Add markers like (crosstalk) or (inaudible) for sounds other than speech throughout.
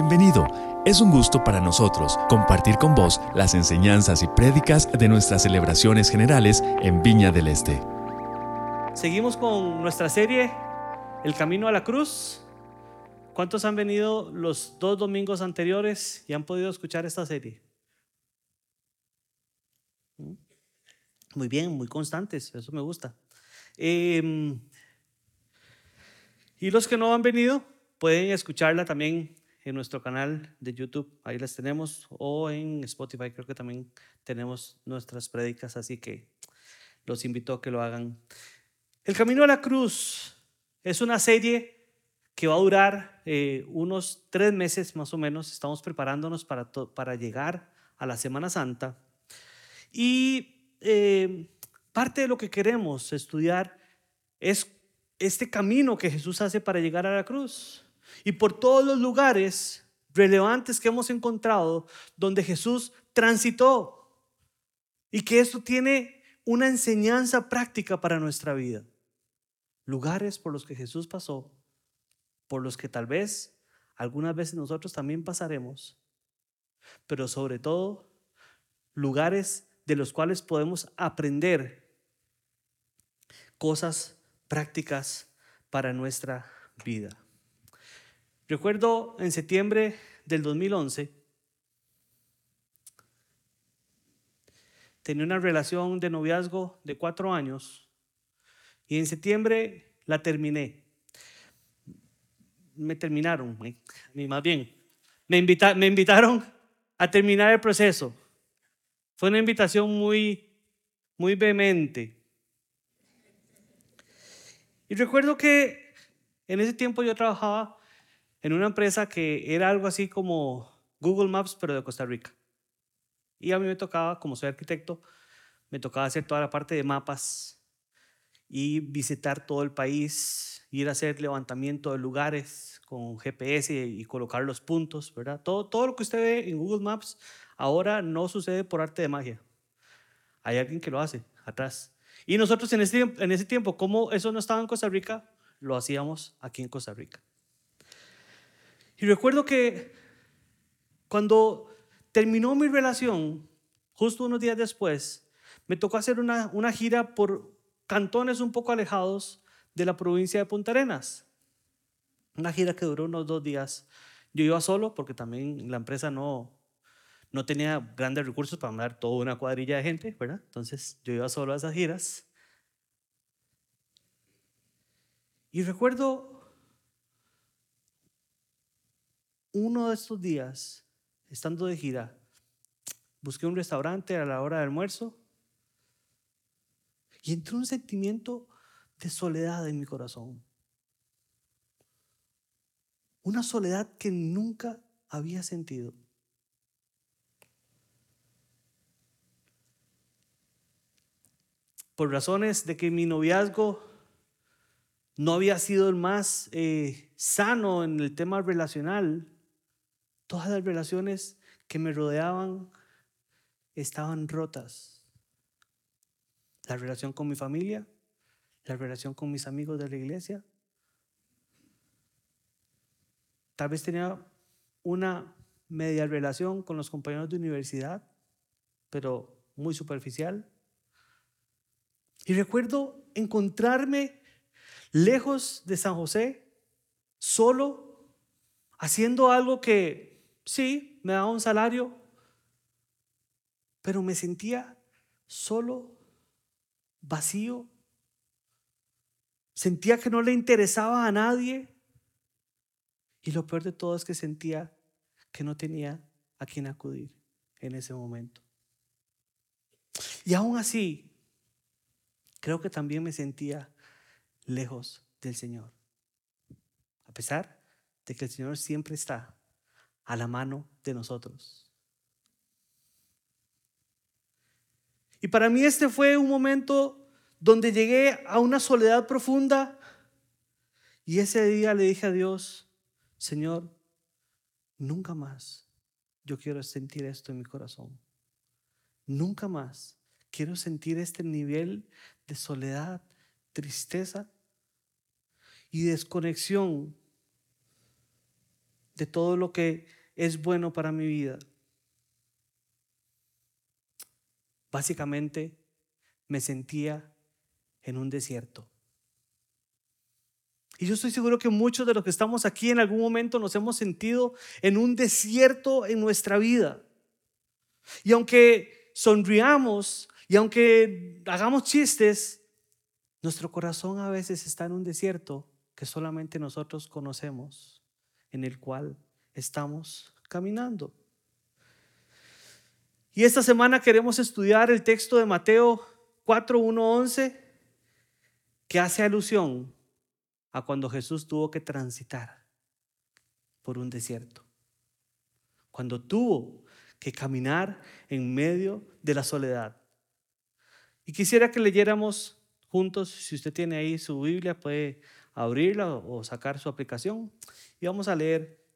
Bienvenido. Es un gusto para nosotros compartir con vos las enseñanzas y prédicas de nuestras celebraciones generales en Viña del Este. Seguimos con nuestra serie El Camino a la Cruz. ¿Cuántos han venido los dos domingos anteriores y han podido escuchar esta serie? Muy bien, muy constantes, eso me gusta. Em, y los que no han venido pueden escucharla también en nuestro canal de YouTube, ahí las tenemos, o en Spotify creo que también tenemos nuestras prédicas, así que los invito a que lo hagan. El Camino a la Cruz es una serie que va a durar eh, unos tres meses más o menos, estamos preparándonos para, para llegar a la Semana Santa. Y eh, parte de lo que queremos estudiar es este camino que Jesús hace para llegar a la cruz y por todos los lugares relevantes que hemos encontrado donde Jesús transitó y que esto tiene una enseñanza práctica para nuestra vida. Lugares por los que Jesús pasó, por los que tal vez algunas veces nosotros también pasaremos, pero sobre todo lugares de los cuales podemos aprender cosas prácticas para nuestra vida. Recuerdo en septiembre del 2011, tenía una relación de noviazgo de cuatro años y en septiembre la terminé. Me terminaron, más bien, me, me invitaron a terminar el proceso. Fue una invitación muy, muy vehemente. Y recuerdo que en ese tiempo yo trabajaba en una empresa que era algo así como Google Maps, pero de Costa Rica. Y a mí me tocaba, como soy arquitecto, me tocaba hacer toda la parte de mapas y visitar todo el país, ir a hacer levantamiento de lugares con GPS y colocar los puntos, ¿verdad? Todo, todo lo que usted ve en Google Maps ahora no sucede por arte de magia. Hay alguien que lo hace atrás. Y nosotros en ese, en ese tiempo, como eso no estaba en Costa Rica, lo hacíamos aquí en Costa Rica. Y recuerdo que cuando terminó mi relación, justo unos días después, me tocó hacer una, una gira por cantones un poco alejados de la provincia de Punta Arenas. Una gira que duró unos dos días. Yo iba solo porque también la empresa no, no tenía grandes recursos para mandar toda una cuadrilla de gente, ¿verdad? Entonces yo iba solo a esas giras. Y recuerdo uno de estos días, estando de gira, busqué un restaurante a la hora del almuerzo y entró un sentimiento de soledad en mi corazón. Una soledad que nunca había sentido. Por razones de que mi noviazgo no había sido el más eh, sano en el tema relacional, Todas las relaciones que me rodeaban estaban rotas. La relación con mi familia, la relación con mis amigos de la iglesia. Tal vez tenía una media relación con los compañeros de universidad, pero muy superficial. Y recuerdo encontrarme lejos de San José, solo, haciendo algo que Sí, me daba un salario, pero me sentía solo, vacío. Sentía que no le interesaba a nadie. Y lo peor de todo es que sentía que no tenía a quien acudir en ese momento. Y aún así, creo que también me sentía lejos del Señor. A pesar de que el Señor siempre está a la mano de nosotros. Y para mí este fue un momento donde llegué a una soledad profunda y ese día le dije a Dios, Señor, nunca más yo quiero sentir esto en mi corazón. Nunca más quiero sentir este nivel de soledad, tristeza y desconexión de todo lo que es bueno para mi vida. Básicamente me sentía en un desierto. Y yo estoy seguro que muchos de los que estamos aquí en algún momento nos hemos sentido en un desierto en nuestra vida. Y aunque sonriamos y aunque hagamos chistes, nuestro corazón a veces está en un desierto que solamente nosotros conocemos, en el cual estamos caminando. Y esta semana queremos estudiar el texto de Mateo 4, 11, que hace alusión a cuando Jesús tuvo que transitar por un desierto. Cuando tuvo que caminar en medio de la soledad. Y quisiera que leyéramos juntos, si usted tiene ahí su Biblia, puede abrirla o sacar su aplicación. Y vamos a leer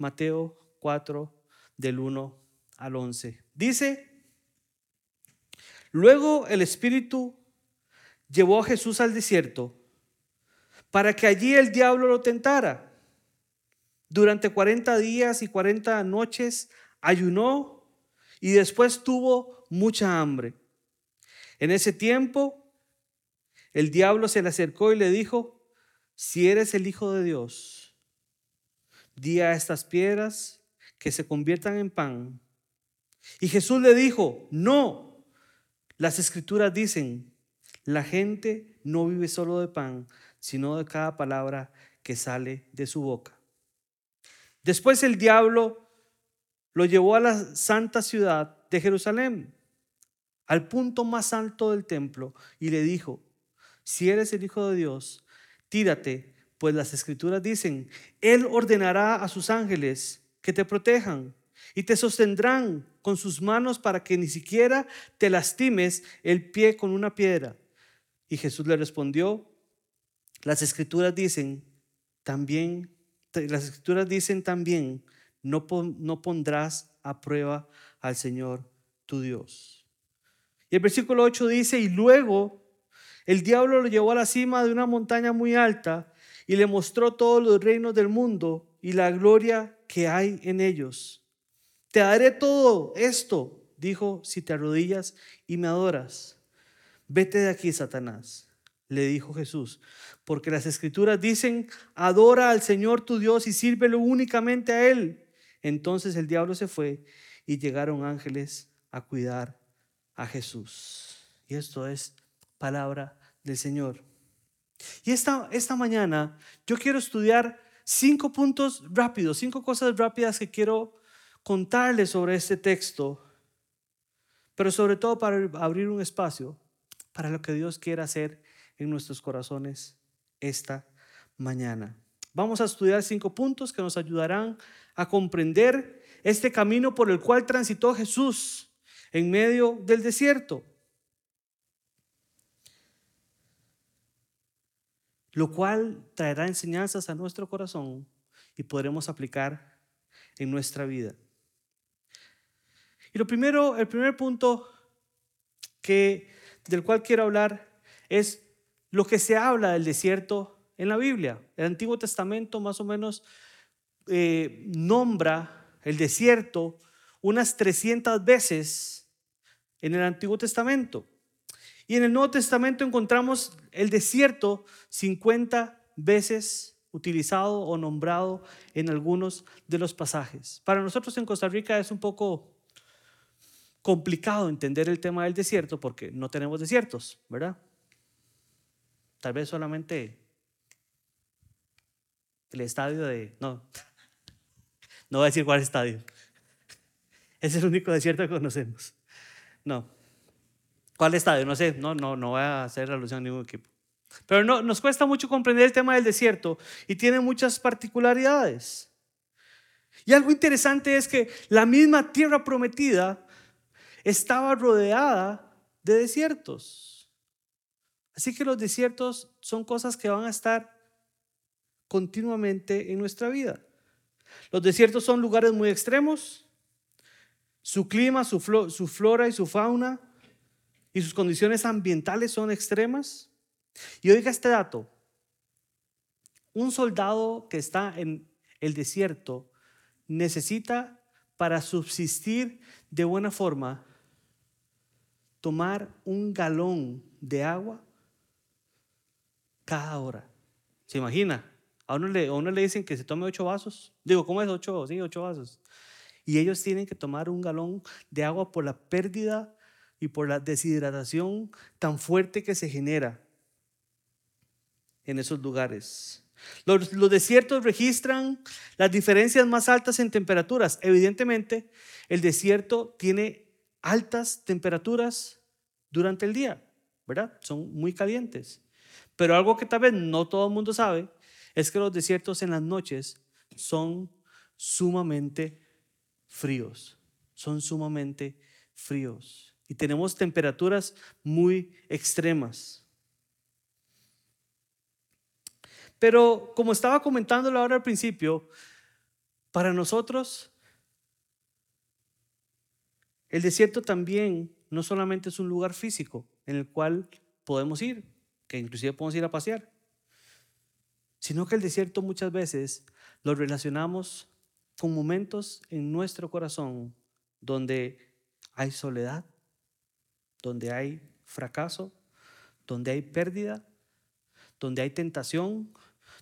Mateo 4 del 1 al 11. Dice, luego el Espíritu llevó a Jesús al desierto para que allí el diablo lo tentara. Durante 40 días y 40 noches ayunó y después tuvo mucha hambre. En ese tiempo, el diablo se le acercó y le dijo, si eres el Hijo de Dios, di a estas piedras que se conviertan en pan. Y Jesús le dijo, no, las escrituras dicen, la gente no vive solo de pan, sino de cada palabra que sale de su boca. Después el diablo lo llevó a la santa ciudad de Jerusalén, al punto más alto del templo, y le dijo, si eres el Hijo de Dios, tírate, pues las escrituras dicen, Él ordenará a sus ángeles que te protejan y te sostendrán con sus manos para que ni siquiera te lastimes el pie con una piedra. Y Jesús le respondió, las escrituras dicen también, las escrituras dicen también, no, no pondrás a prueba al Señor tu Dios. Y el versículo 8 dice, y luego el diablo lo llevó a la cima de una montaña muy alta y le mostró todos los reinos del mundo y la gloria que hay en ellos. Te daré todo esto, dijo, si te arrodillas y me adoras. Vete de aquí, Satanás, le dijo Jesús, porque las escrituras dicen, adora al Señor tu Dios y sírvelo únicamente a Él. Entonces el diablo se fue y llegaron ángeles a cuidar a Jesús. Y esto es palabra del Señor. Y esta, esta mañana yo quiero estudiar cinco puntos rápidos, cinco cosas rápidas que quiero contarles sobre este texto, pero sobre todo para abrir un espacio para lo que Dios quiera hacer en nuestros corazones esta mañana. Vamos a estudiar cinco puntos que nos ayudarán a comprender este camino por el cual transitó Jesús en medio del desierto. Lo cual traerá enseñanzas a nuestro corazón y podremos aplicar en nuestra vida. Y lo primero, el primer punto que, del cual quiero hablar es lo que se habla del desierto en la Biblia. El Antiguo Testamento más o menos eh, nombra el desierto unas 300 veces en el Antiguo Testamento. Y en el Nuevo Testamento encontramos el desierto 50 veces utilizado o nombrado en algunos de los pasajes. Para nosotros en Costa Rica es un poco complicado entender el tema del desierto porque no tenemos desiertos, ¿verdad? Tal vez solamente el estadio de... No, no voy a decir cuál estadio. Es el único desierto que conocemos. No. ¿Cuál estadio? No sé. No, no, no voy a hacer alusión a ningún equipo. Pero no, nos cuesta mucho comprender el tema del desierto y tiene muchas particularidades. Y algo interesante es que la misma tierra prometida estaba rodeada de desiertos. Así que los desiertos son cosas que van a estar continuamente en nuestra vida. Los desiertos son lugares muy extremos. Su clima, su, flora y su fauna y sus condiciones ambientales son extremas. Y oiga este dato. Un soldado que está en el desierto necesita para subsistir de buena forma tomar un galón de agua cada hora. ¿Se imagina? A uno le, a uno le dicen que se tome ocho vasos. Digo, ¿cómo es ocho? Sí, ocho vasos. Y ellos tienen que tomar un galón de agua por la pérdida y por la deshidratación tan fuerte que se genera en esos lugares. Los, desiertos registran las diferencias más altas en temperaturas. Evidentemente, el desierto tiene altas temperaturas durante el día, ¿verdad? Son muy calientes. Pero algo que tal vez no todo el mundo sabe es que los desiertos en las noches son sumamente fríos. Son sumamente fríos. Y tenemos temperaturas muy extremas. Pero como estaba comentándolo ahora al principio, para nosotros el desierto también no solamente es un lugar físico en el cual podemos ir, que inclusive podemos ir a pasear, sino que el desierto muchas veces lo relacionamos con momentos en nuestro corazón donde hay soledad, donde hay fracaso, donde hay pérdida, donde hay tentación,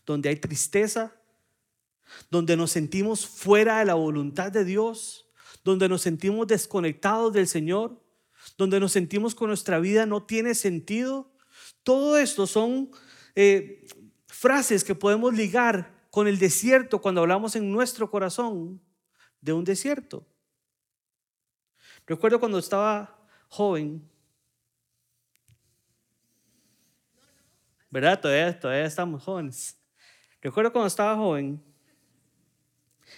donde hay tristeza, donde nos sentimos fuera de la voluntad de Dios, donde nos sentimos desconectados del Señor, donde nos sentimos que nuestra vida no tiene sentido. Todo esto son eh, frases que podemos ligar con el desierto cuando hablamos en nuestro corazón de un desierto. Recuerdo cuando estaba joven, ¿verdad? Todavía, todavía estamos jóvenes. Recuerdo cuando estaba joven,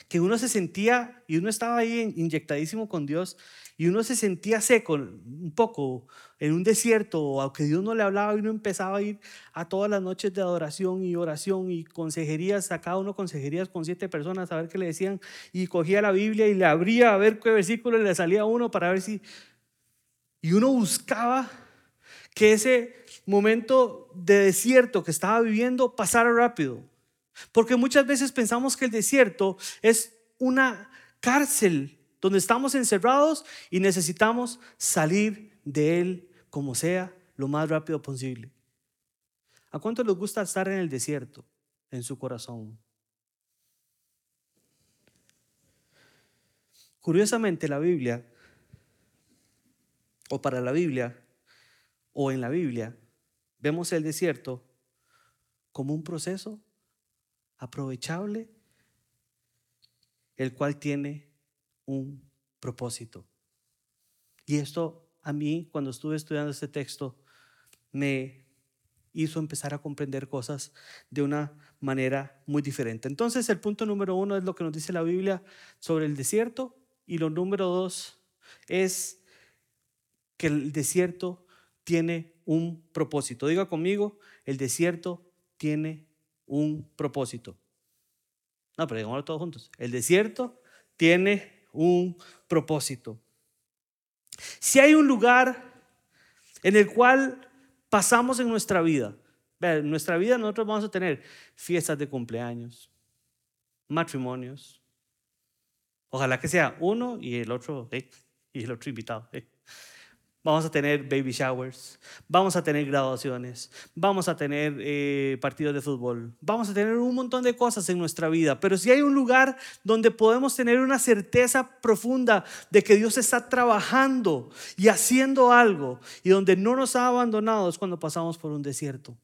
que uno se sentía, y uno estaba ahí inyectadísimo con Dios, y uno se sentía seco un poco en un desierto, aunque Dios no le hablaba, y uno empezaba a ir a todas las noches de adoración y oración y consejerías, sacaba uno consejerías con siete personas a ver qué le decían, y cogía la Biblia y le abría a ver qué versículo le salía a uno para ver si... Y uno buscaba que ese momento de desierto que estaba viviendo pasara rápido. Porque muchas veces pensamos que el desierto es una cárcel donde estamos encerrados y necesitamos salir de él como sea lo más rápido posible. ¿A cuánto les gusta estar en el desierto en su corazón? Curiosamente la Biblia, o para la Biblia, o en la Biblia, vemos el desierto como un proceso aprovechable, el cual tiene un propósito. Y esto a mí, cuando estuve estudiando este texto, me hizo empezar a comprender cosas de una manera muy diferente. Entonces, el punto número uno es lo que nos dice la Biblia sobre el desierto y lo número dos es que el desierto tiene un propósito. Diga conmigo, el desierto tiene un propósito. No, pero digámoslo todos juntos. El desierto tiene un propósito. Si hay un lugar en el cual pasamos en nuestra vida, en nuestra vida nosotros vamos a tener fiestas de cumpleaños, matrimonios. Ojalá que sea uno y el otro, y el otro invitado. Vamos a tener baby showers, vamos a tener graduaciones, vamos a tener eh, partidos de fútbol, vamos a tener un montón de cosas en nuestra vida. Pero si hay un lugar donde podemos tener una certeza profunda de que Dios está trabajando y haciendo algo y donde no nos ha abandonado es cuando pasamos por un desierto.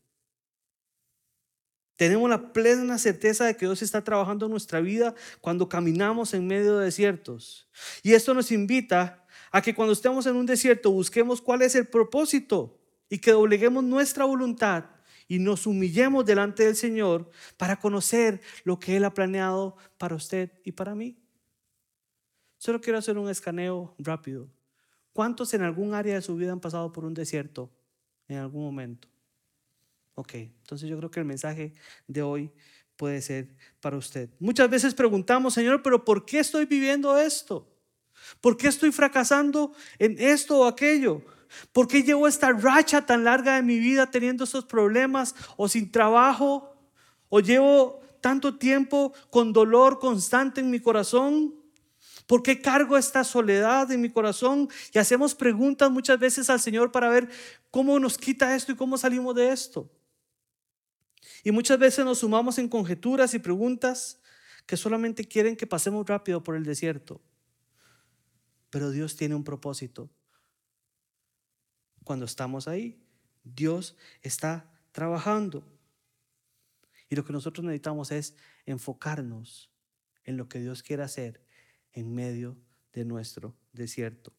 Tenemos la plena certeza de que Dios está trabajando en nuestra vida cuando caminamos en medio de desiertos. Y esto nos invita a que cuando estemos en un desierto busquemos cuál es el propósito y que dobleguemos nuestra voluntad y nos humillemos delante del Señor para conocer lo que Él ha planeado para usted y para mí. Solo quiero hacer un escaneo rápido. ¿Cuántos en algún área de su vida han pasado por un desierto en algún momento? Ok, entonces yo creo que el mensaje de hoy puede ser para usted. Muchas veces preguntamos, Señor, pero ¿por qué estoy viviendo esto? ¿Por qué estoy fracasando en esto o aquello? ¿Por qué llevo esta racha tan larga de mi vida teniendo estos problemas o sin trabajo? ¿O llevo tanto tiempo con dolor constante en mi corazón? ¿Por qué cargo esta soledad en mi corazón? Y hacemos preguntas muchas veces al Señor para ver cómo nos quita esto y cómo salimos de esto. Y muchas veces nos sumamos en conjeturas y preguntas que solamente quieren que pasemos rápido por el desierto. Pero Dios tiene un propósito. Cuando estamos ahí, Dios está trabajando. Y lo que nosotros necesitamos es enfocarnos en lo que Dios quiere hacer en medio de nuestro desierto.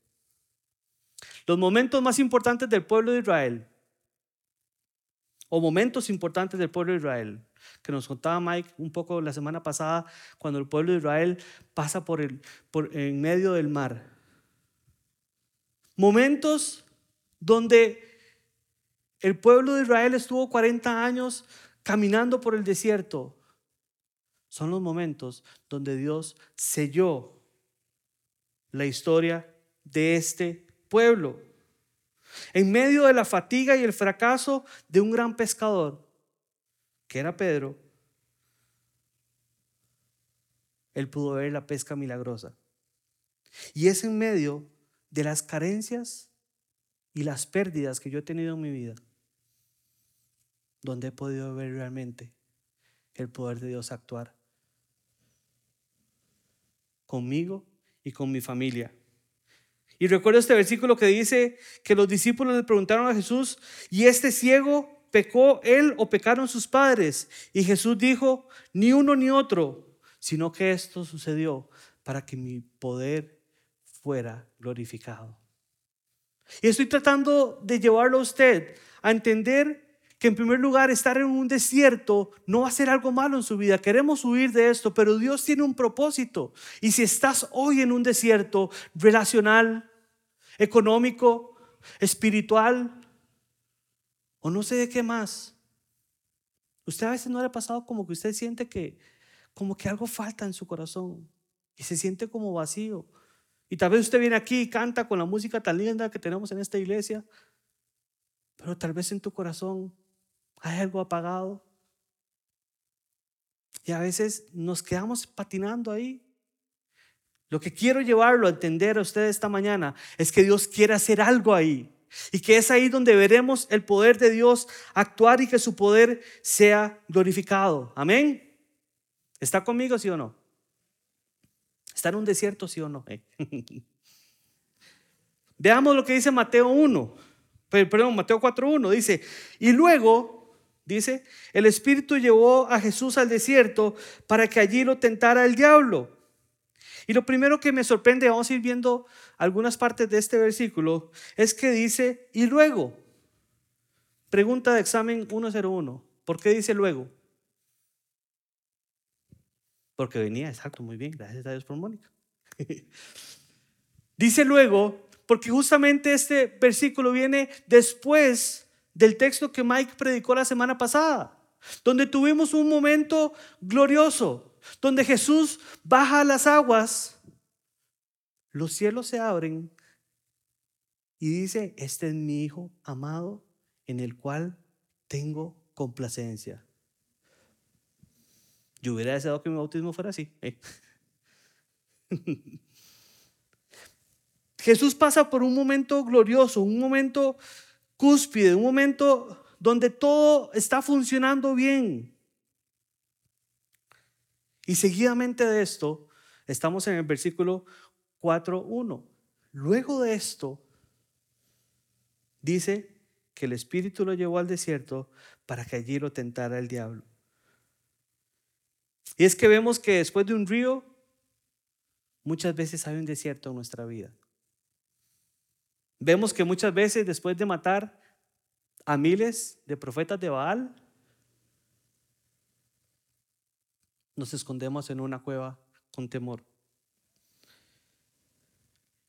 Los momentos más importantes del pueblo de Israel, o momentos importantes del pueblo de Israel, que nos contaba Mike un poco la semana pasada, cuando el pueblo de Israel pasa por el, por, en medio del mar. Momentos donde el pueblo de Israel estuvo 40 años caminando por el desierto. Son los momentos donde Dios selló la historia de este pueblo. En medio de la fatiga y el fracaso de un gran pescador, que era Pedro, él pudo ver la pesca milagrosa. Y es en medio de las carencias y las pérdidas que yo he tenido en mi vida donde he podido ver realmente el poder de Dios actuar conmigo y con mi familia. Y recuerdo este versículo que dice que los discípulos le preguntaron a Jesús, ¿y este ciego pecó él o pecaron sus padres? Y Jesús dijo, ni uno ni otro, sino que esto sucedió para que mi poder fuera glorificado. Y estoy tratando de llevarlo a usted a entender que en primer lugar estar en un desierto no va a ser algo malo en su vida. Queremos huir de esto, pero Dios tiene un propósito. Y si estás hoy en un desierto relacional, económico, espiritual, o no sé de qué más, usted a veces no le ha pasado como que usted siente que como que algo falta en su corazón y se siente como vacío. Y tal vez usted viene aquí y canta con la música tan linda que tenemos en esta iglesia, pero tal vez en tu corazón hay algo apagado. Y a veces nos quedamos patinando ahí. Lo que quiero llevarlo a entender a ustedes esta mañana es que Dios quiere hacer algo ahí. Y que es ahí donde veremos el poder de Dios actuar y que su poder sea glorificado. Amén. ¿Está conmigo, sí o no? ¿Está en un desierto, sí o no? (laughs) Veamos lo que dice Mateo 1. Perdón, Mateo 4.1. Dice, y luego Dice, el Espíritu llevó a Jesús al desierto para que allí lo tentara el diablo. Y lo primero que me sorprende, vamos a ir viendo algunas partes de este versículo, es que dice, y luego, pregunta de examen 101, ¿por qué dice luego? Porque venía, exacto, muy bien, gracias a Dios por Mónica. (laughs) dice luego, porque justamente este versículo viene después del texto que Mike predicó la semana pasada, donde tuvimos un momento glorioso, donde Jesús baja a las aguas, los cielos se abren y dice, este es mi Hijo amado en el cual tengo complacencia. Yo hubiera deseado que mi bautismo fuera así. ¿eh? (laughs) Jesús pasa por un momento glorioso, un momento cúspide, un momento donde todo está funcionando bien. Y seguidamente de esto, estamos en el versículo 4.1. Luego de esto, dice que el Espíritu lo llevó al desierto para que allí lo tentara el diablo. Y es que vemos que después de un río, muchas veces hay un desierto en nuestra vida. Vemos que muchas veces después de matar a miles de profetas de Baal, nos escondemos en una cueva con temor.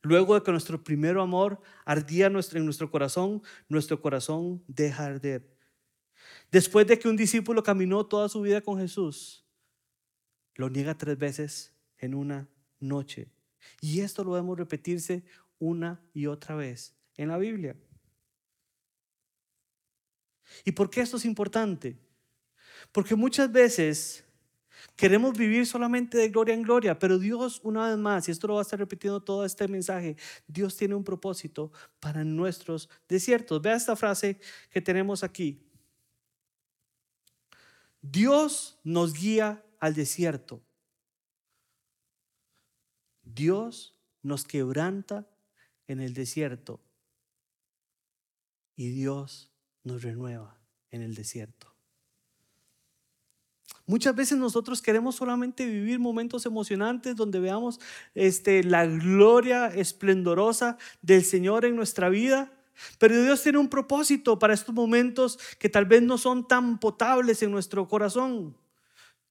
Luego de que nuestro primer amor ardía en nuestro corazón, nuestro corazón deja arder. Después de que un discípulo caminó toda su vida con Jesús, lo niega tres veces en una noche. Y esto lo vemos repetirse una y otra vez en la Biblia. ¿Y por qué esto es importante? Porque muchas veces Queremos vivir solamente de gloria en gloria, pero Dios, una vez más, y esto lo va a estar repitiendo todo este mensaje, Dios tiene un propósito para nuestros desiertos. Vea esta frase que tenemos aquí. Dios nos guía al desierto. Dios nos quebranta en el desierto y Dios nos renueva en el desierto. Muchas veces nosotros queremos solamente vivir momentos emocionantes donde veamos este, la gloria esplendorosa del Señor en nuestra vida. Pero Dios tiene un propósito para estos momentos que tal vez no son tan potables en nuestro corazón.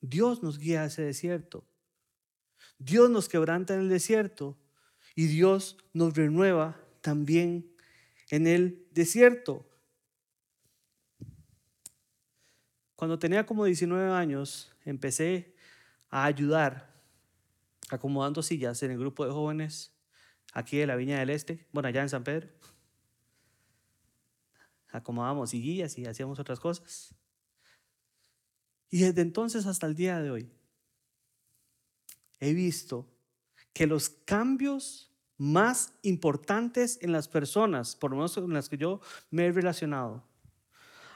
Dios nos guía a ese desierto. Dios nos quebranta en el desierto y Dios nos renueva también en el desierto. Cuando tenía como 19 años, empecé a ayudar acomodando sillas en el grupo de jóvenes aquí de la Viña del Este, bueno, allá en San Pedro. Acomodamos sillas y hacíamos otras cosas. Y desde entonces hasta el día de hoy, he visto que los cambios más importantes en las personas, por lo menos con las que yo me he relacionado,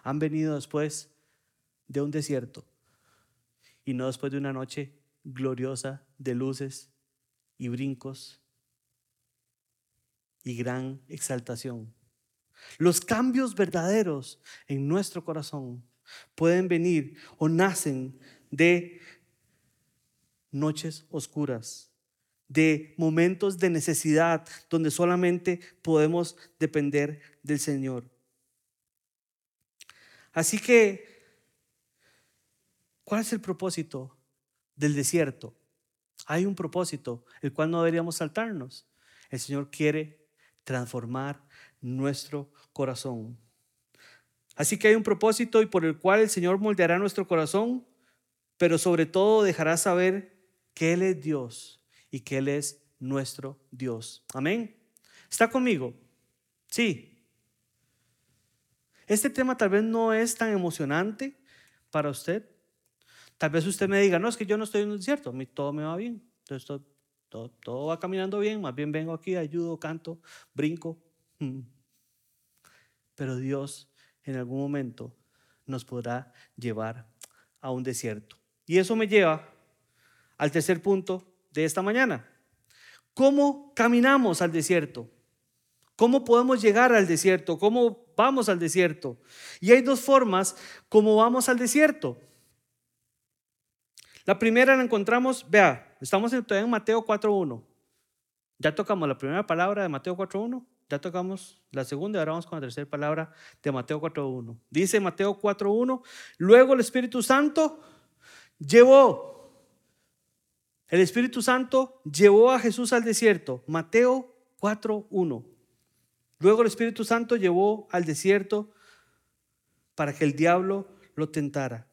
han venido después de un desierto y no después de una noche gloriosa de luces y brincos y gran exaltación. Los cambios verdaderos en nuestro corazón pueden venir o nacen de noches oscuras, de momentos de necesidad donde solamente podemos depender del Señor. Así que, ¿cuál es el propósito del desierto? Hay un propósito, el cual no deberíamos saltarnos. El Señor quiere transformar nuestro corazón. Así que hay un propósito y por el cual el Señor moldeará nuestro corazón, pero sobre todo dejará saber que Él es Dios y que Él es nuestro Dios. Amén. ¿Está conmigo? Sí. Este tema tal vez no es tan emocionante para usted. Tal vez usted me diga, no, es que yo no estoy en un desierto, todo me va bien. Entonces todo, todo, va caminando bien, más bien vengo aquí, ayudo, canto, brinco. Pero Dios en algún momento nos podrá llevar a un desierto. Y eso me lleva al tercer punto de esta mañana. ¿Cómo caminamos al desierto? ¿Cómo podemos llegar al desierto? ¿Cómo vamos al desierto? Y hay dos formas como vamos al desierto. La primera la encontramos, vea, estamos en Mateo 4.1. Ya tocamos la primera palabra de Mateo 4.1, ya tocamos la segunda y ahora vamos con la tercera palabra de Mateo 4.1. Dice Mateo 4.1, luego el Espíritu Santo llevó el Espíritu Santo llevó a Jesús al desierto. Mateo 4.1. Luego el Espíritu Santo llevó al desierto para que el diablo lo tentara.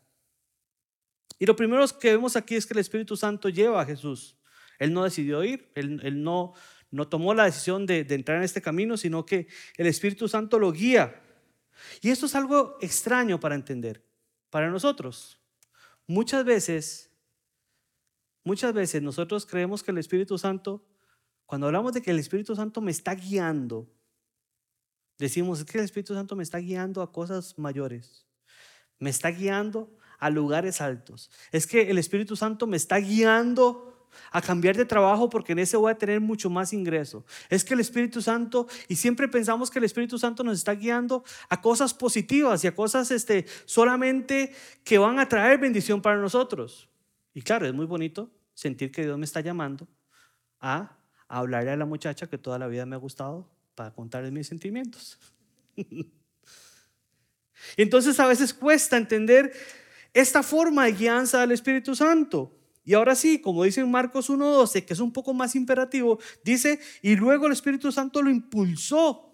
Y lo primero que vemos aquí es que el Espíritu Santo lleva a Jesús. Él no decidió ir, él, no, no, tomó la decisión de, de entrar en este camino, sino que el Espíritu Santo lo guía. Y esto es algo extraño para entender, para nosotros. Muchas veces Muchas veces nosotros creemos que el Espíritu Santo, cuando hablamos de que el Espíritu Santo me está guiando, decimos es que el Espíritu Santo me está guiando a cosas mayores, me está guiando a lugares altos. Es que el Espíritu Santo me está guiando a cambiar de trabajo porque en ese voy a tener mucho más ingreso. Es que el Espíritu Santo, y siempre pensamos que el Espíritu Santo nos está guiando a cosas positivas y a cosas este, solamente que van a traer bendición para nosotros. Y claro, es muy bonito sentir que Dios me está llamando a, hablarle a la muchacha que toda la vida me ha gustado para contarle mis sentimientos. (laughs) Entonces a veces cuesta entender esta forma de guianza del Espíritu Santo. Y ahora sí, como dice en Marcos 1.12, que es un poco más imperativo, dice, y luego el Espíritu Santo lo impulsó.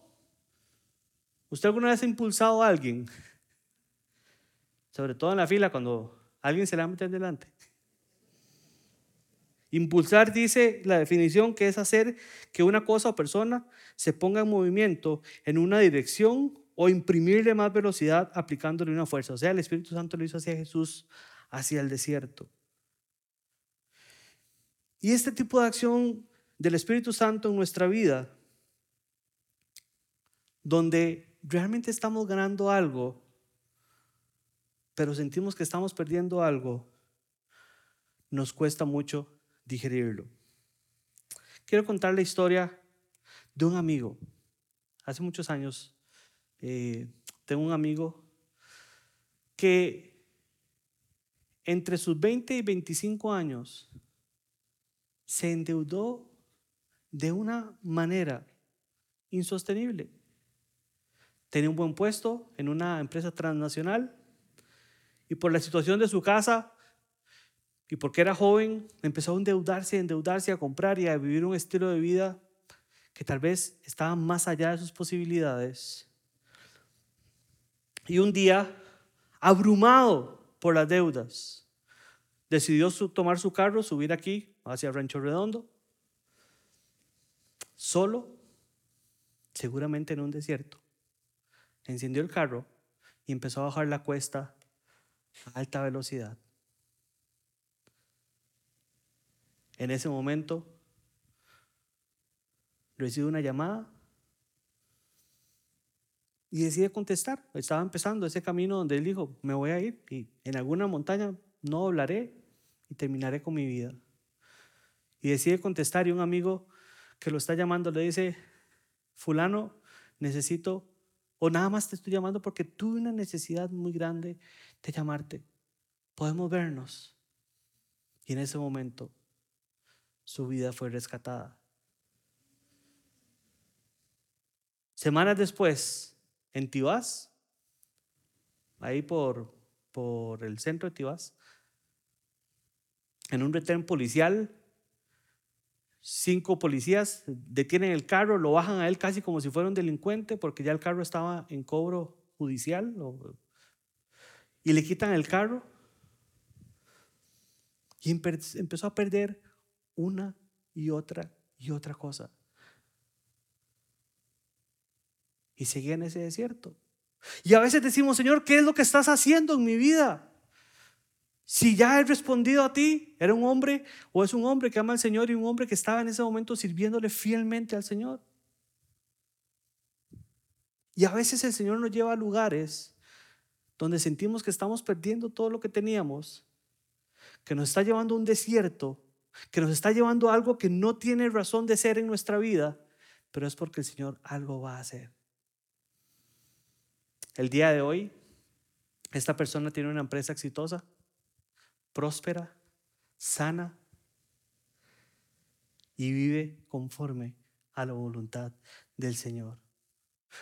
¿Usted alguna vez ha impulsado a alguien? Sobre todo en la fila cuando alguien se le mete delante. Impulsar dice la definición que es hacer que una cosa o persona se ponga en movimiento en una dirección o imprimirle más velocidad aplicándole una fuerza. O sea, el Espíritu Santo lo hizo hacia Jesús, hacia el desierto. Y este tipo de acción del Espíritu Santo en nuestra vida, donde realmente estamos ganando algo, pero sentimos que estamos perdiendo algo, nos cuesta mucho digerirlo. Quiero contar la historia de un amigo. Hace muchos años eh, tengo un amigo que entre sus 20 y 25 años se endeudó de una manera insostenible. Tenía un buen puesto en una empresa transnacional y por la situación de su casa y porque era joven, empezó a endeudarse, a endeudarse, a comprar y a vivir un estilo de vida que tal vez estaba más allá de sus posibilidades. Y un día, abrumado por las deudas, decidió tomar su carro, subir aquí hacia Rancho Redondo, solo, seguramente en un desierto. Encendió el carro y empezó a bajar la cuesta a alta velocidad. En ese momento recibe una llamada y decide contestar. Estaba empezando ese camino donde él dijo, me voy a ir y en alguna montaña no hablaré y terminaré con mi vida. Y decide contestar y un amigo que lo está llamando le dice, fulano, necesito, o nada más te estoy llamando porque tuve una necesidad muy grande de llamarte. Podemos vernos. Y en ese momento su vida fue rescatada. Semanas después, en Tibás, ahí por, por el centro de Tibás, en un retén policial, cinco policías detienen el carro, lo bajan a él casi como si fuera un delincuente, porque ya el carro estaba en cobro judicial, y le quitan el carro. Y empezó a perder una y otra y otra cosa. Y seguía en ese desierto. Y a veces decimos, Señor, ¿qué es lo que estás haciendo en mi vida? Si ya he respondido a ti, era un hombre o es un hombre que ama al Señor y un hombre que estaba en ese momento sirviéndole fielmente al Señor. Y a veces el Señor nos lleva a lugares donde sentimos que estamos perdiendo todo lo que teníamos, que nos está llevando a un desierto que nos está llevando a algo que no tiene razón de ser en nuestra vida, pero es porque el Señor algo va a hacer. El día de hoy, esta persona tiene una empresa exitosa, próspera, sana y vive conforme a la voluntad del Señor.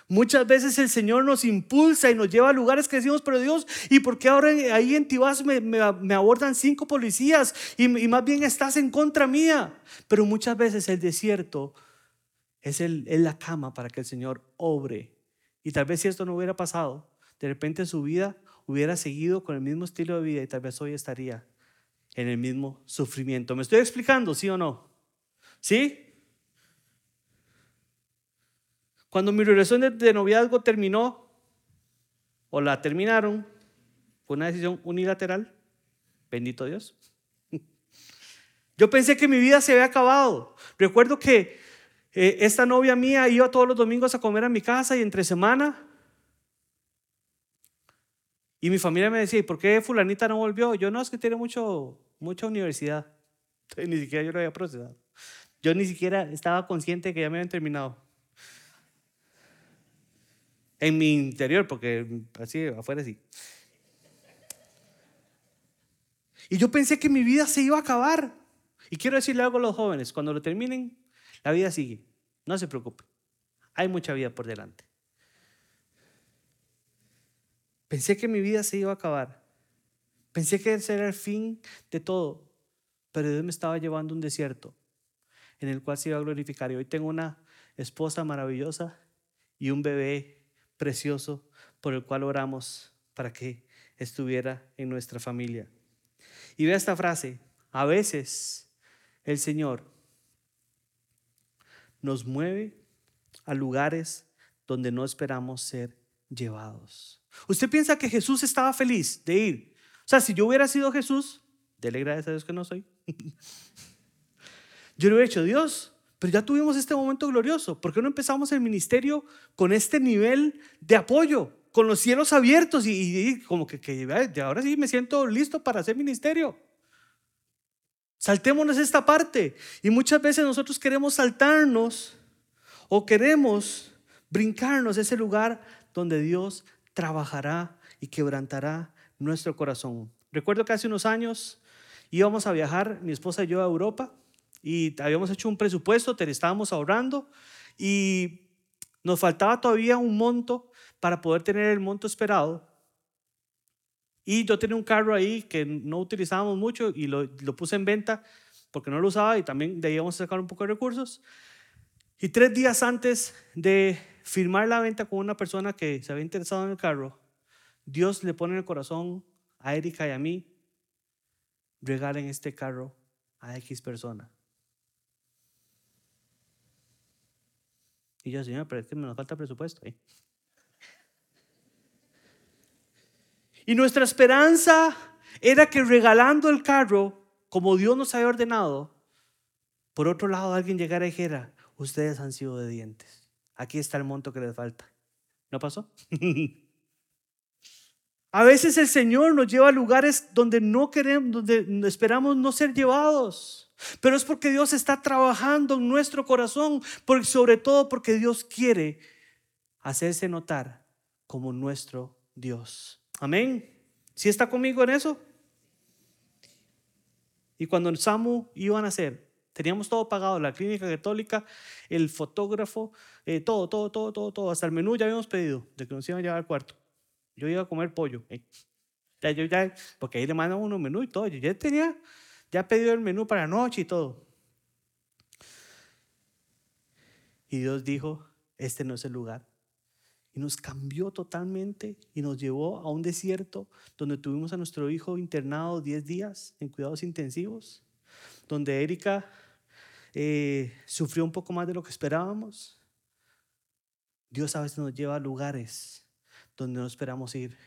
Muchas veces el Señor nos impulsa y nos lleva a lugares que decimos, pero Dios, ¿y por qué ahora ahí en Tibás me, abordan cinco policías y, más bien estás en contra mía? Pero muchas veces el desierto es, el, es la cama para que el Señor obre. Y tal vez si esto no hubiera pasado, de repente su vida hubiera seguido con el mismo estilo de vida y tal vez hoy estaría en el mismo sufrimiento. ¿Me estoy explicando, sí o no? ¿Sí? Cuando mi relación de, noviazgo terminó, o la terminaron, fue una decisión unilateral, bendito Dios. (laughs) Yo pensé que mi vida se había acabado. Recuerdo que eh, esta novia mía iba todos los domingos a comer a mi casa y entre semana. Y mi familia me decía, ¿y por qué fulanita no volvió? Yo no, es que tiene mucho, mucha universidad. (laughs) ni siquiera yo lo había procesado. Yo ni siquiera estaba consciente de que ya me habían terminado en mi interior, porque así afuera sí. Y yo pensé que mi vida se iba a acabar. Y quiero decirle algo a los jóvenes, cuando lo terminen, la vida sigue. No se preocupe. Hay mucha vida por delante. Pensé que mi vida se iba a acabar. Pensé que ese era el fin de todo. Pero Dios me estaba llevando a un desierto en el cual se iba a glorificar. Y hoy tengo una esposa maravillosa y un bebé precioso por el cual oramos para que estuviera en nuestra familia. Y vea esta frase, a veces el Señor nos mueve a lugares donde no esperamos ser llevados. ¿Usted piensa que Jesús estaba feliz de ir? O sea, si yo hubiera sido Jesús, dele gracias a Dios que no soy. (laughs) Yo le he hecho, Dios, pero ya tuvimos este momento glorioso. ¿Por qué no empezamos el ministerio con este nivel de apoyo? Con los cielos abiertos y, como que, que ahora sí me siento listo para hacer ministerio. Saltémonos esta parte. Y muchas veces nosotros queremos saltarnos o queremos brincarnos ese lugar donde Dios trabajará y quebrantará nuestro corazón. Recuerdo que hace unos años íbamos a viajar, mi esposa y yo, a Europa, y habíamos hecho un presupuesto, estábamos ahorrando, y nos faltaba todavía un monto para poder tener el monto esperado. Y yo tenía un carro ahí que no utilizábamos mucho y lo, puse en venta porque no lo usaba y también de a sacar un poco de recursos. Y tres días antes de firmar la venta con una persona que se había interesado en el carro, Dios le pone en el corazón a Erika y a mí, regalen este carro a X persona. Y yo, señor, pero es que me nos falta presupuesto. Y nuestra esperanza era que regalando el carro, como Dios nos había ordenado, por otro lado alguien llegara y dijera, ustedes han sido de dientes. Aquí está el monto que les falta. ¿No pasó? (laughs) a veces el Señor nos lleva a lugares donde no queremos, donde esperamos no ser llevados. Pero es porque Dios está trabajando en nuestro corazón, porque, sobre todo porque Dios quiere hacerse notar como nuestro Dios. Amén. ¿Sí está conmigo en eso? Y cuando Samu iba a nacer, teníamos todo pagado, la clínica católica, el fotógrafo, eh, todo, todo, todo, todo, todo, hasta el menú ya habíamos pedido de que nos iban a llevar al cuarto. Yo iba a comer pollo. Eh. Ya, yo ya, porque ahí le mandan uno menú y todo. Yo ya tenía, ya pedido el menú para noche y todo. Y Dios dijo, este no es el lugar y nos cambió totalmente y nos llevó a un desierto donde tuvimos a nuestro hijo internado 10 días en cuidados intensivos, donde Erika eh, sufrió un poco más de lo que esperábamos. Dios a veces nos lleva a lugares donde no esperamos ir,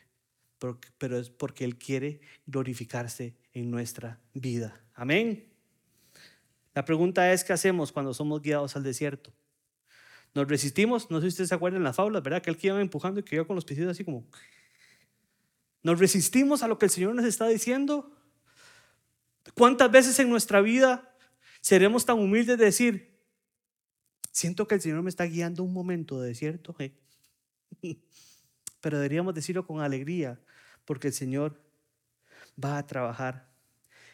pero es porque Él quiere glorificarse en nuestra vida. Amén. La pregunta es, ¿qué hacemos cuando somos guiados al desierto? Nos resistimos, no sé si ustedes se acuerdan las faulas, ¿verdad? Que él que iba empujando y que iba con los pies así como... Nos resistimos a lo que el Señor nos está diciendo. ¿Cuántas veces en nuestra vida seremos tan humildes de decir, siento que el Señor me está guiando un momento de desierto? (laughs) Pero deberíamos decirlo con alegría, porque el Señor va a trabajar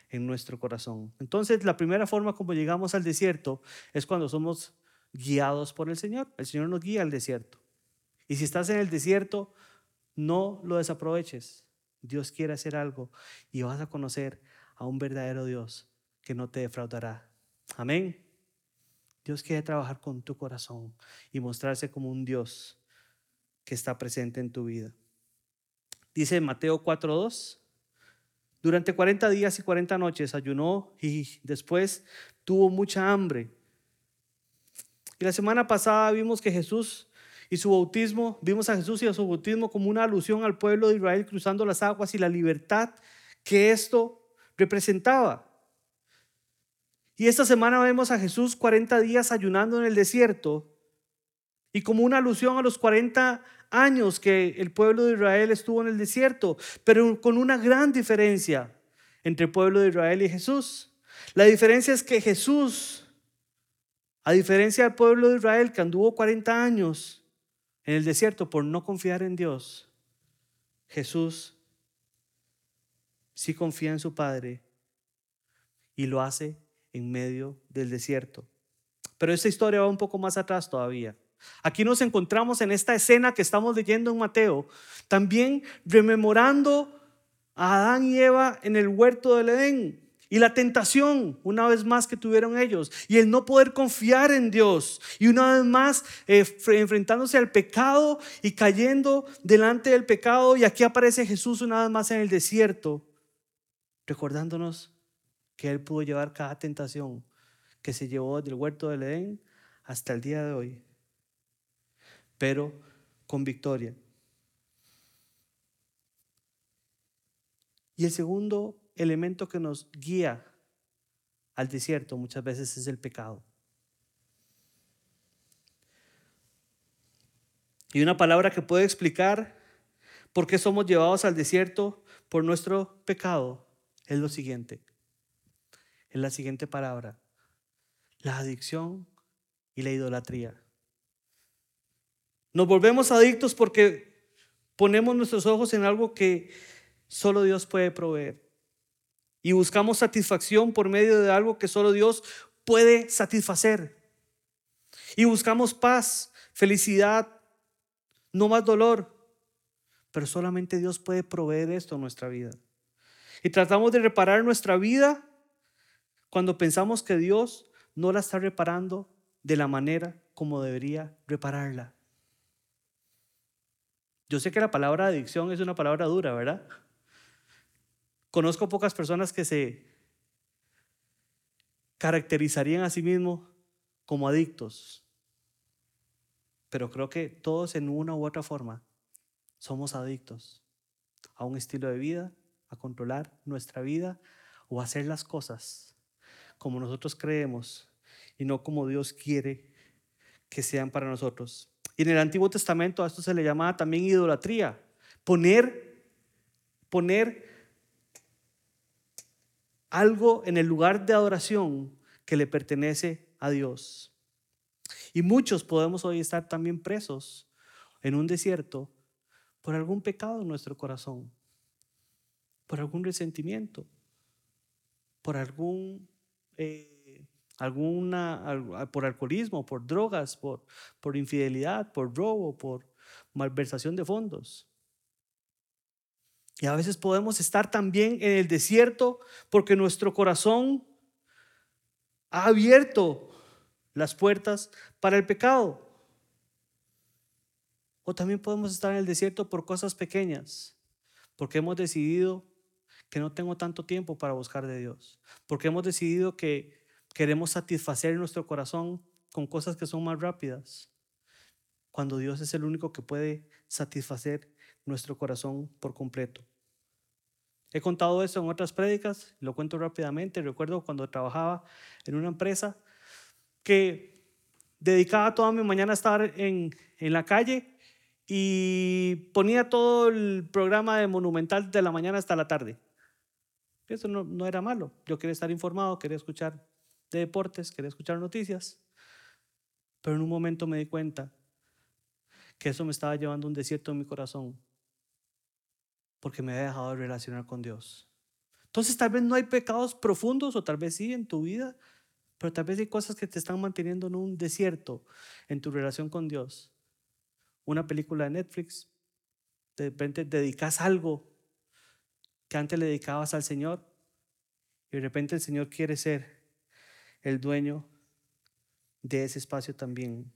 en nuestro corazón. Entonces, la primera forma como llegamos al desierto es cuando somos guiados por el Señor. El Señor nos guía al desierto. Y si estás en el desierto, no lo desaproveches. Dios quiere hacer algo y vas a conocer a un verdadero Dios que no te defraudará. Amén. Dios quiere trabajar con tu corazón y mostrarse como un Dios que está presente en tu vida. Dice Mateo 4:2, durante 40 días y 40 noches ayunó y después tuvo mucha hambre. Y la semana pasada vimos que Jesús y su bautismo, vimos a Jesús y a su bautismo como una alusión al pueblo de Israel cruzando las aguas y la libertad que esto representaba. Y esta semana vemos a Jesús 40 días ayunando en el desierto y como una alusión a los 40 años que el pueblo de Israel estuvo en el desierto, pero con una gran diferencia entre el pueblo de Israel y Jesús. La diferencia es que Jesús a diferencia del pueblo de Israel que anduvo 40 años en el desierto por no confiar en Dios, Jesús sí confía en su Padre y lo hace en medio del desierto. Pero esta historia va un poco más atrás todavía. Aquí nos encontramos en esta escena que estamos leyendo en Mateo, también rememorando a Adán y Eva en el huerto del Edén. Y la tentación, una vez más, que tuvieron ellos. Y el no poder confiar en Dios. Y una vez más, eh, enfrentándose al pecado y cayendo delante del pecado. Y aquí aparece Jesús una vez más en el desierto, recordándonos que Él pudo llevar cada tentación que se llevó del huerto del Edén hasta el día de hoy. Pero con victoria. Y el segundo elemento que nos guía al desierto muchas veces es el pecado. Y una palabra que puede explicar por qué somos llevados al desierto por nuestro pecado es lo siguiente. Es la siguiente palabra. La adicción y la idolatría. Nos volvemos adictos porque ponemos nuestros ojos en algo que solo Dios puede proveer. Y buscamos satisfacción por medio de algo que solo Dios puede satisfacer. Y buscamos paz, felicidad, no más dolor. Pero solamente Dios puede proveer esto en nuestra vida. Y tratamos de reparar nuestra vida cuando pensamos que Dios no la está reparando de la manera como debería repararla. Yo sé que la palabra adicción es una palabra dura, ¿verdad? Conozco pocas personas que se caracterizarían a sí mismos como adictos, pero creo que todos en una u otra forma somos adictos a un estilo de vida, a controlar nuestra vida o a hacer las cosas como nosotros creemos y no como Dios quiere que sean para nosotros. Y en el Antiguo Testamento a esto se le llamaba también idolatría. Poner, poner algo en el lugar de adoración que le pertenece a Dios. Y muchos podemos hoy estar también presos en un desierto por algún pecado en nuestro corazón, por algún resentimiento, por algún eh, alguna, por alcoholismo, por drogas, por, por infidelidad, por robo, por malversación de fondos. Y a veces podemos estar también en el desierto porque nuestro corazón ha abierto las puertas para el pecado. O también podemos estar en el desierto por cosas pequeñas, porque hemos decidido que no tengo tanto tiempo para buscar de Dios, porque hemos decidido que Queremos satisfacer nuestro corazón con cosas que son más rápidas, cuando Dios es el único que puede satisfacer nuestro corazón por completo. He contado eso en otras prédicas, lo cuento rápidamente. Recuerdo cuando trabajaba en una empresa que dedicaba toda mi mañana a estar en, en la calle y ponía todo el programa de Monumental de la mañana hasta la tarde. Eso no, era malo. Yo quería estar informado, quería escuchar de deportes, quería escuchar noticias, pero en un momento me di cuenta que eso me estaba llevando a un desierto en mi corazón, porque me había dejado de relacionar con Dios. Entonces tal vez no hay pecados profundos o tal vez sí en tu vida, pero tal vez hay cosas que te están manteniendo en un desierto en tu relación con Dios. Una película de Netflix, de repente dedicas algo que antes le dedicabas al Señor y de repente el Señor quiere ser el dueño de ese espacio también.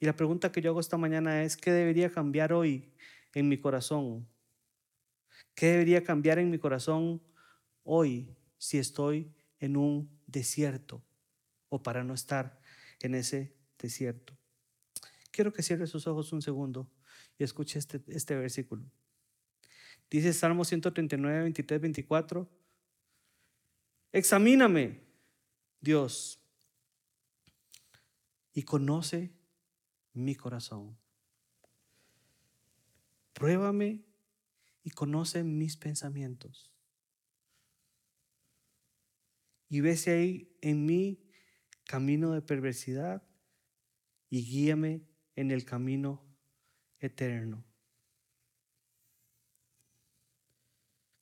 Y la pregunta que yo hago esta mañana es, ¿qué debería cambiar hoy en mi corazón? ¿Qué debería cambiar en mi corazón hoy si estoy en un desierto o para no estar en ese desierto? Quiero que cierre sus ojos un segundo y escuche este, este versículo. Dice Salmo 139, 23, 24. Examíname, Dios, y conoce mi corazón. Pruébame y conoce mis pensamientos. Y ve si hay en mí camino de perversidad y guíame en el camino eterno.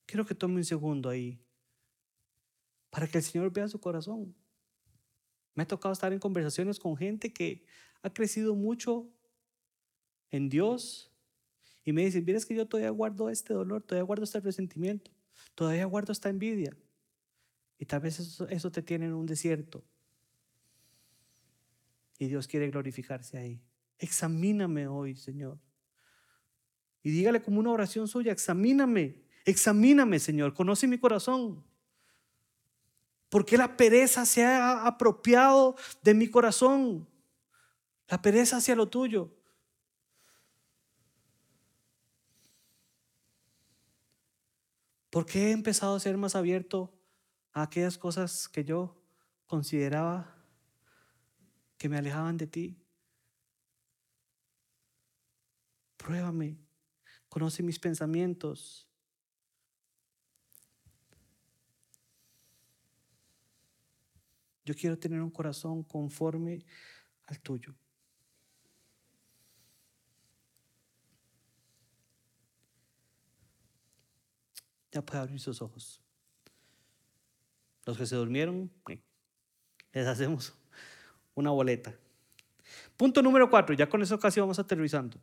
Quiero que tome un segundo ahí para que el Señor vea su corazón. Me ha tocado estar en conversaciones con gente que ha crecido mucho en Dios y me dicen, mira, que yo todavía guardo este dolor, todavía guardo este resentimiento, todavía guardo esta envidia. Y tal vez eso te tiene en un desierto. Y Dios quiere glorificarse ahí. Examíname hoy, Señor. Y dígale como una oración suya, examíname, examíname, Señor, conoce mi corazón. ¿Por qué la pereza se ha apropiado de mi corazón? La pereza hacia lo tuyo. ¿Por qué he empezado a ser más abierto a aquellas cosas que yo consideraba que me alejaban de ti. Pruébame, conoce mis pensamientos. Yo quiero tener un corazón conforme al tuyo. Ya puede abrir sus ojos. Los que se durmieron, les hacemos una boleta. Punto número cuatro, ya con eso casi vamos aterrizando.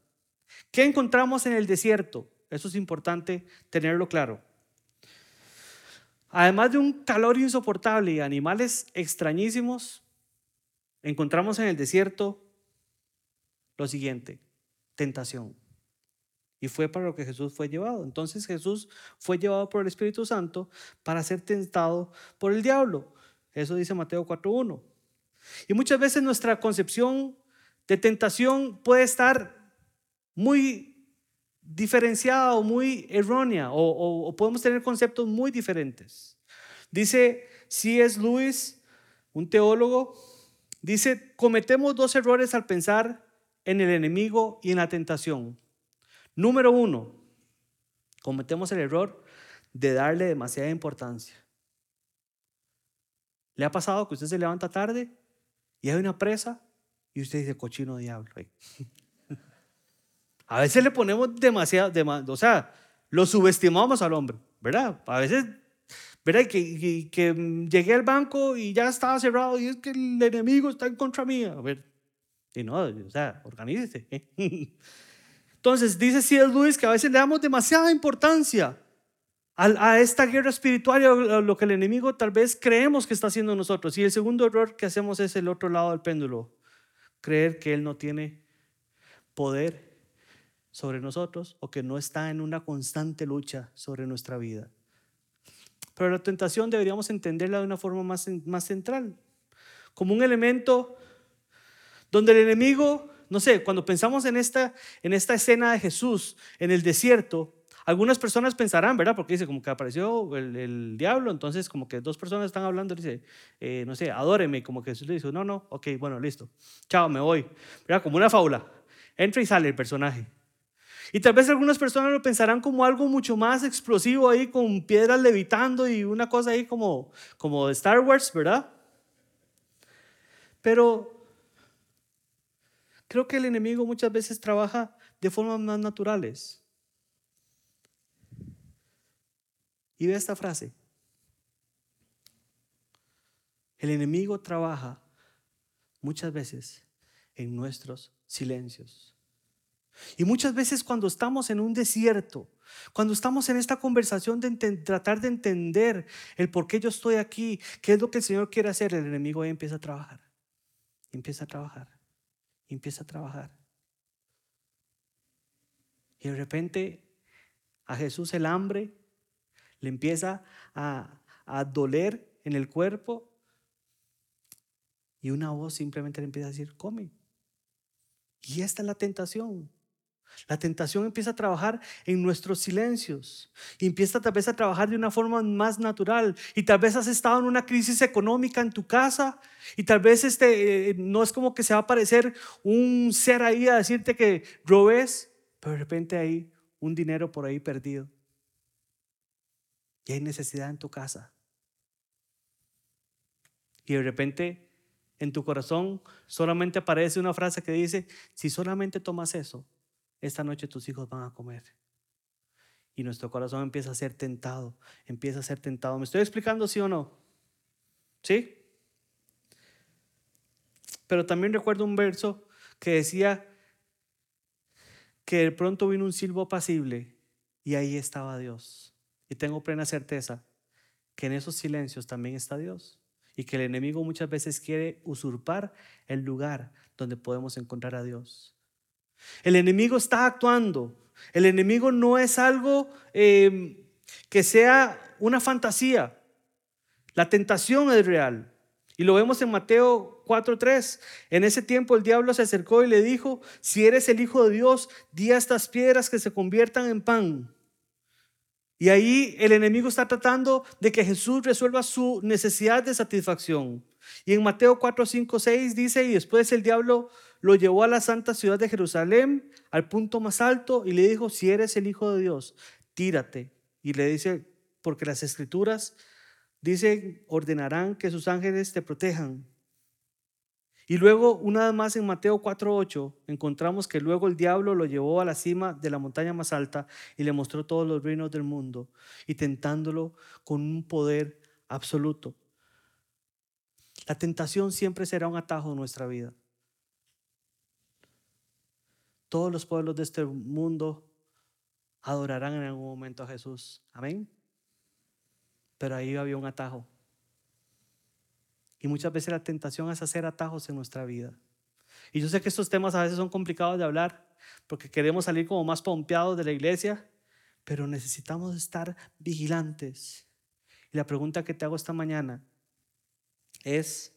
¿Qué encontramos en el desierto? Eso es importante tenerlo claro. Además de un calor insoportable y animales extrañísimos, encontramos en el desierto lo siguiente, tentación. Y fue para lo que Jesús fue llevado. Entonces Jesús fue llevado por el Espíritu Santo para ser tentado por el diablo. Eso dice Mateo 4.1. Y muchas veces nuestra concepción de tentación puede estar muy diferenciada o muy errónea o, podemos tener conceptos muy diferentes. Dice C.S. Lewis, un teólogo, dice, cometemos dos errores al pensar en el enemigo y en la tentación. Número uno, cometemos el error de darle demasiada importancia. ¿Le ha pasado que usted se levanta tarde y hay una presa y usted dice, cochino diablo? (laughs) A veces le ponemos demasiado, o sea, lo subestimamos al hombre, ¿verdad? A veces, ¿verdad? Que, que, llegué al banco y ya estaba cerrado y es que el enemigo está en contra mía. A ver, y no, o sea, organícese. (laughs) Entonces, dice C.S. Lewis que a veces le damos demasiada importancia a, esta guerra espiritual, a lo que el enemigo tal vez creemos que está haciendo nosotros. Y el segundo error que hacemos es el otro lado del péndulo, creer que Él no tiene poder sobre nosotros o que no está en una constante lucha sobre nuestra vida. Pero la tentación deberíamos entenderla de una forma más, más central, como un elemento donde el enemigo, no sé, cuando pensamos en esta, en esta escena de Jesús en el desierto, algunas personas pensarán, ¿verdad? Porque dice como que apareció el, diablo, entonces como que dos personas están hablando, dice, eh, no sé, adóreme, como que Jesús le dice, no, no, ok, bueno, listo, chao, me voy, ¿verdad? Como una fábula, entra y sale el personaje. Y tal vez algunas personas lo pensarán como algo mucho más explosivo ahí con piedras levitando y una cosa ahí como, como de Star Wars, ¿verdad? Pero creo que el enemigo muchas veces trabaja de formas más naturales. Y ve esta frase. El enemigo trabaja muchas veces en nuestros silencios. Y muchas veces cuando estamos en un desierto, cuando estamos en esta conversación de tratar de entender el por qué yo estoy aquí, qué es lo que el Señor quiere hacer, el enemigo ahí empieza a trabajar. Empieza a trabajar. Empieza a trabajar. Y de repente a Jesús el hambre le empieza a, a doler en el cuerpo y una voz simplemente le empieza a decir, come. Y esta es la tentación. La tentación empieza a trabajar en nuestros silencios y empieza tal vez a trabajar de una forma más natural. Y tal vez has estado en una crisis económica en tu casa y tal vez este, eh, no es como que se va a aparecer un ser ahí a decirte que robes, pero de repente hay un dinero por ahí perdido. Y hay necesidad en tu casa. Y de repente en tu corazón solamente aparece una frase que dice, si solamente tomas eso, esta noche tus hijos van a comer. Y nuestro corazón empieza a ser tentado, empieza a ser tentado. ¿Me estoy explicando sí o no? ¿Sí? Pero también recuerdo un verso que decía que de pronto vino un silbo apacible y ahí estaba Dios. Y tengo plena certeza que en esos silencios también está Dios y que el enemigo muchas veces quiere usurpar el lugar donde podemos encontrar a Dios. El enemigo está actuando. El enemigo no es algo em, que sea una fantasía. La tentación es real. Y lo vemos en Mateo 4:3. En ese tiempo el diablo se acercó y le dijo, si eres el Hijo de Dios, di a estas piedras que se conviertan en pan. Y ahí el enemigo está tratando de que Jesús resuelva su necesidad de satisfacción. Y en Mateo 4, 5, 6 dice, y después el diablo lo llevó a la santa ciudad de Jerusalén, al punto más alto, y le dijo, si eres el Hijo de Dios, tírate. Y le dice, porque las escrituras dicen, ordenarán que sus ángeles te protejan. Y luego, una vez más en Mateo 4:8, encontramos que luego el diablo lo llevó a la cima de la montaña más alta y le mostró todos los reinos del mundo y tentándolo con un poder absoluto. La tentación siempre será un atajo en nuestra vida. Todos los pueblos de este mundo adorarán en algún momento a Jesús. Amén. Pero ahí había un atajo. Y muchas veces la tentación es hacer atajos en nuestra vida. Y yo sé que estos temas a veces son complicados de hablar porque queremos salir como más pompeados de la iglesia, pero necesitamos estar vigilantes. Y la pregunta que te hago esta mañana es,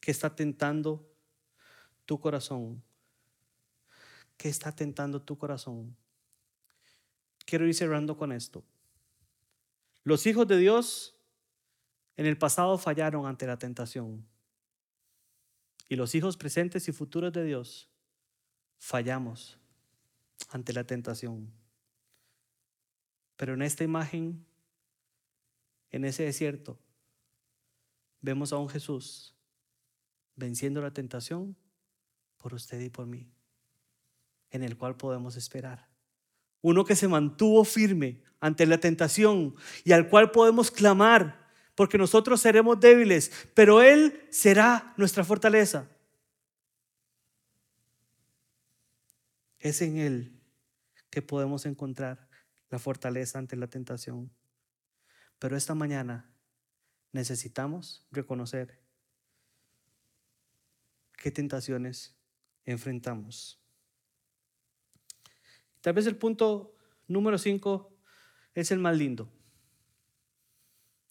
¿qué está tentando tu corazón? ¿Qué está tentando tu corazón? Quiero ir cerrando con esto. Los hijos de Dios en el pasado fallaron ante la tentación. Y los hijos presentes y futuros de Dios fallamos ante la tentación. Pero en esta imagen, en ese desierto, vemos a un Jesús venciendo la tentación por usted y por mí, en el cual podemos esperar. Uno que se mantuvo firme ante la tentación y al cual podemos clamar porque nosotros seremos débiles, pero Él será nuestra fortaleza. Es en Él que podemos encontrar la fortaleza ante la tentación. Pero esta mañana necesitamos reconocer qué tentaciones enfrentamos. Tal vez el punto número 5 es el más lindo.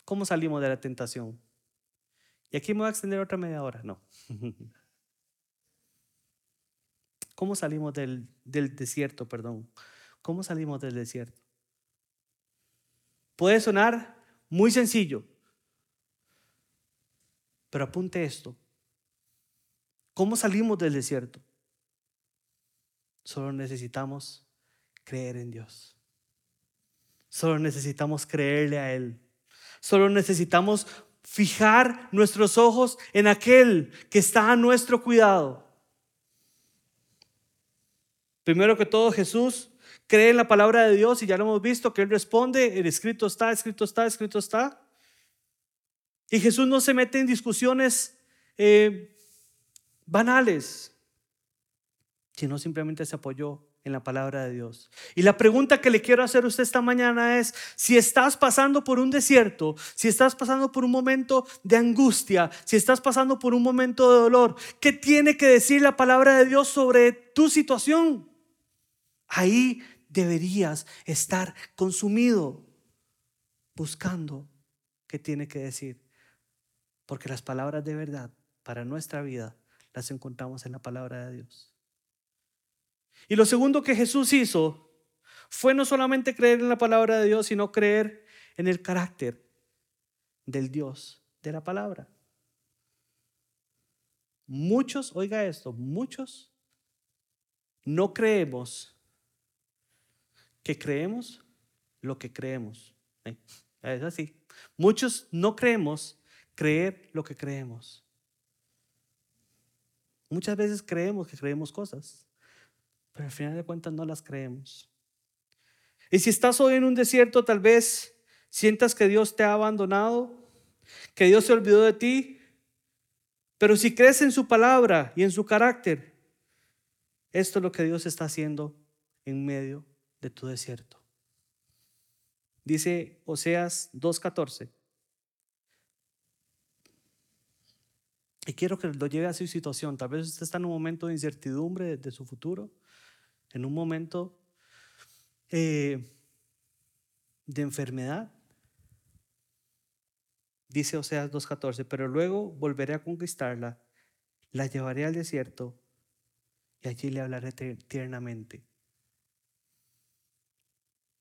¿Cómo salimos de la tentación? Y aquí me voy a extender otra media hora, no. (laughs) ¿Cómo salimos del, del desierto, perdón? ¿Cómo salimos del desierto? Puede sonar muy sencillo, pero apunte esto. ¿Cómo salimos del desierto? Solo necesitamos creer en Dios. Solo necesitamos creerle a Él. Solo necesitamos fijar nuestros ojos en aquel que está a nuestro cuidado. Primero que todo, Jesús cree en la palabra de Dios y ya lo hemos visto que Él responde, el escrito está, escrito está, escrito está. Y Jesús no se mete en discusiones eh, banales, sino simplemente se apoyó en la palabra de Dios. Y la pregunta que le quiero hacer a usted esta mañana es, si estás pasando por un desierto, si estás pasando por un momento de angustia, si estás pasando por un momento de dolor, ¿qué tiene que decir la palabra de Dios sobre tu situación? Ahí deberías estar consumido buscando qué tiene que decir. Porque las palabras de verdad para nuestra vida las encontramos en la palabra de Dios. Y lo segundo que Jesús hizo fue no solamente creer en la palabra de Dios, sino creer en el carácter del Dios de la palabra. Muchos, oiga esto, muchos no creemos que creemos lo que creemos. ¿eh? Es así. Muchos no creemos creer lo que creemos. Muchas veces creemos que creemos cosas pero al final de cuentas no las creemos. Y si estás hoy en un desierto, tal vez sientas que Dios te ha abandonado, que Dios se olvidó de ti, pero si crees en su palabra y en su carácter, esto es lo que Dios está haciendo en medio de tu desierto. Dice Oseas 2.14. Y quiero que lo lleve a su situación. Tal vez usted está en un momento de incertidumbre de su futuro en un momento eh, de enfermedad. Dice Oseas 2.14, pero luego volveré a conquistarla, la llevaré al desierto y allí le hablaré tiernamente.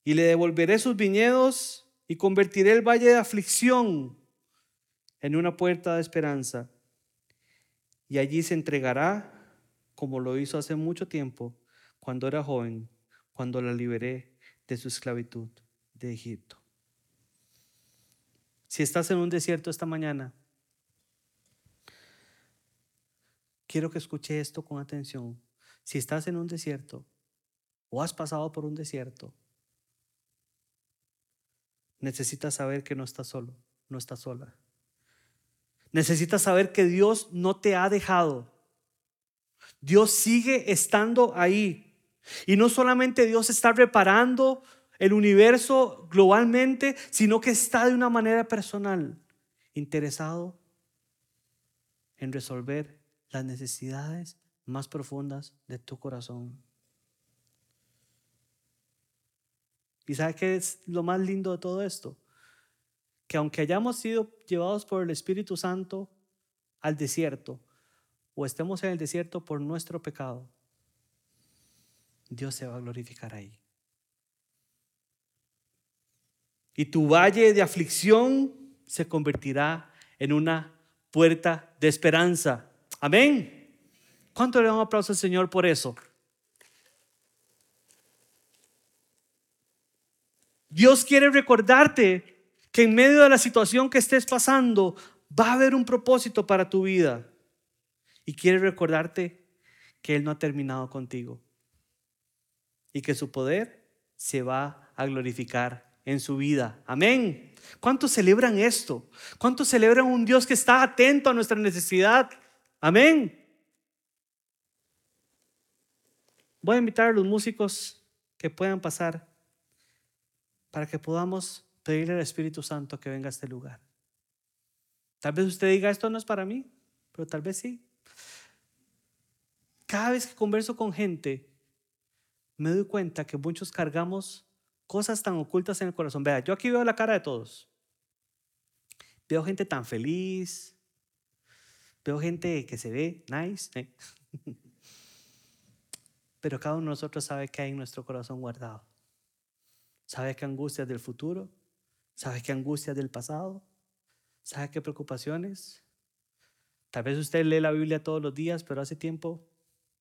y le devolveré sus viñedos y convertiré el valle de aflicción en una puerta de esperanza. Y allí se entregará como lo hizo hace mucho tiempo, cuando era joven, cuando la liberé de su esclavitud de Egipto. Si estás en un desierto esta mañana, quiero que escuche esto con atención. Si estás en un desierto o has pasado por un desierto, necesitas saber que no estás solo, no estás sola. Necesitas saber que Dios no te ha dejado. Dios sigue estando ahí. Y no solamente Dios está reparando el universo globalmente, sino que está de una manera personal interesado en resolver las necesidades más profundas de tu corazón. ¿Y sabe qué es lo más lindo de todo esto? Que aunque hayamos sido llevados por el Espíritu Santo al desierto, o estemos en el desierto por nuestro pecado, Dios se va a glorificar ahí. Y tu valle de aflicción se convertirá en una puerta de esperanza. Amén. ¿Cuánto le damos aplauso al Señor por eso? Dios quiere recordarte que en medio de la situación que estés pasando va a haber un propósito para tu vida. Y quiere recordarte que Él no ha terminado contigo. Y que su poder se va a glorificar en su vida. Amén. ¿Cuántos celebran esto? ¿Cuántos celebran un Dios que está atento a nuestra necesidad? Amén. Voy a invitar a los músicos que puedan pasar para que podamos pedirle al Espíritu Santo que venga a este lugar. Tal vez usted diga, esto no es para mí, pero tal vez sí. Cada vez que converso con gente, me doy cuenta que muchos cargamos cosas tan ocultas en el corazón. Vea, yo aquí veo la cara de todos. Veo gente tan feliz. Veo gente que se ve nice. ¿eh? (laughs) Pero cada uno de nosotros sabe que hay en nuestro corazón guardado. Sabe qué angustias del futuro. Sabe qué angustias del pasado. Sabe qué preocupaciones. Tal vez usted lee la Biblia todos los días, pero hace tiempo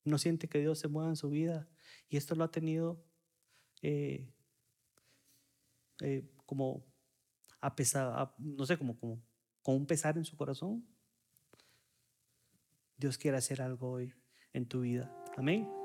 no siente que Dios se mueva en su vida. Y esto lo ha tenido eh, eh, como a pesar, no sé, como con un pesar en su corazón. Dios quiere hacer algo hoy en tu vida. Amén.